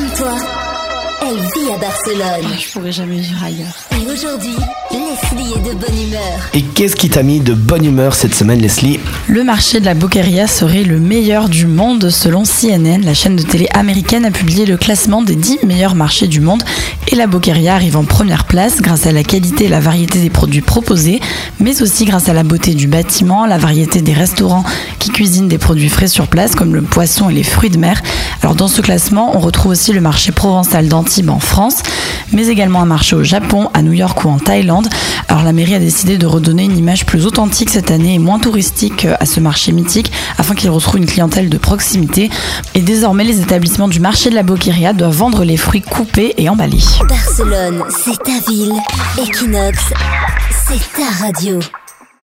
Comme toi, elle vit à Barcelone. Je pourrais jamais vivre ailleurs. Et aujourd'hui, Leslie est de bonne humeur. Et qu'est-ce qui t'a mis de bonne humeur cette semaine, Leslie? Le marché de la Boqueria serait le meilleur du monde selon CNN. La chaîne de télé américaine a publié le classement des 10 meilleurs marchés du monde et la Boqueria arrive en première place grâce à la qualité et la variété des produits proposés, mais aussi grâce à la beauté du bâtiment, la variété des restaurants qui cuisinent des produits frais sur place comme le poisson et les fruits de mer. Alors dans ce classement, on retrouve aussi le marché provençal d'Antibes en France, mais également un marché au Japon, à New York ou en Thaïlande. Alors la mairie a décidé de redonner une image plus authentique cette année et moins touristique à ce marché mythique afin qu'il retrouve une clientèle de proximité. Et désormais, les établissements du marché de la Boqueria doivent vendre les fruits coupés et emballés. Barcelone, c'est ta ville. Equinox, c'est ta radio.